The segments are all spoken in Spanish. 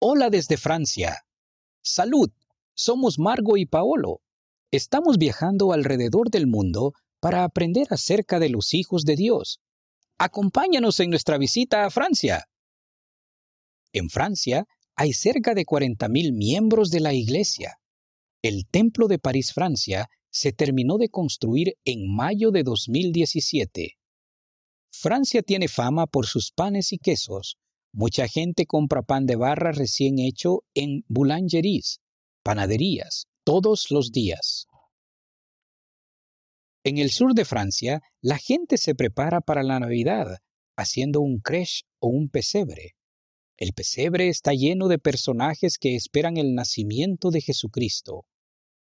Hola desde Francia. Salud, somos Margo y Paolo. Estamos viajando alrededor del mundo para aprender acerca de los hijos de Dios. Acompáñanos en nuestra visita a Francia. En Francia hay cerca de 40.000 miembros de la Iglesia. El Templo de París, Francia, se terminó de construir en mayo de 2017. Francia tiene fama por sus panes y quesos. Mucha gente compra pan de barra recién hecho en boulangeries, panaderías, todos los días. En el sur de Francia, la gente se prepara para la Navidad haciendo un crèche o un pesebre. El pesebre está lleno de personajes que esperan el nacimiento de Jesucristo.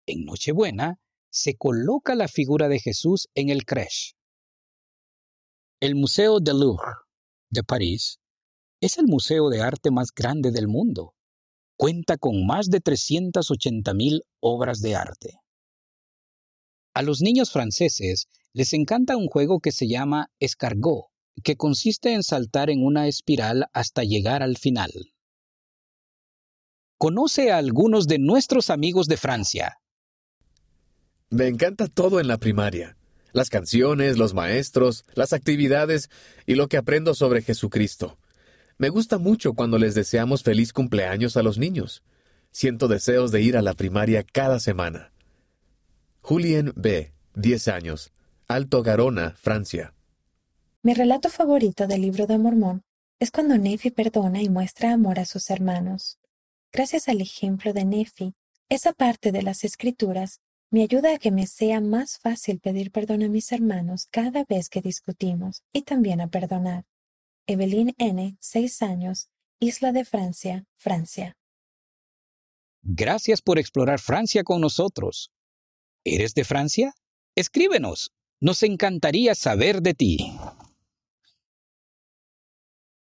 En Nochebuena se coloca la figura de Jesús en el crèche. El Museo del Louvre de París es el museo de arte más grande del mundo. Cuenta con más de 380.000 obras de arte. A los niños franceses les encanta un juego que se llama escargot, que consiste en saltar en una espiral hasta llegar al final. Conoce a algunos de nuestros amigos de Francia. Me encanta todo en la primaria. Las canciones, los maestros, las actividades y lo que aprendo sobre Jesucristo. Me gusta mucho cuando les deseamos feliz cumpleaños a los niños. Siento deseos de ir a la primaria cada semana. Julien B., 10 años, Alto Garona, Francia. Mi relato favorito del libro de Mormón es cuando Nefi perdona y muestra amor a sus hermanos. Gracias al ejemplo de Nefi, esa parte de las escrituras me ayuda a que me sea más fácil pedir perdón a mis hermanos cada vez que discutimos y también a perdonar. Evelyn N., 6 años, Isla de Francia, Francia. Gracias por explorar Francia con nosotros. ¿Eres de Francia? Escríbenos. Nos encantaría saber de ti.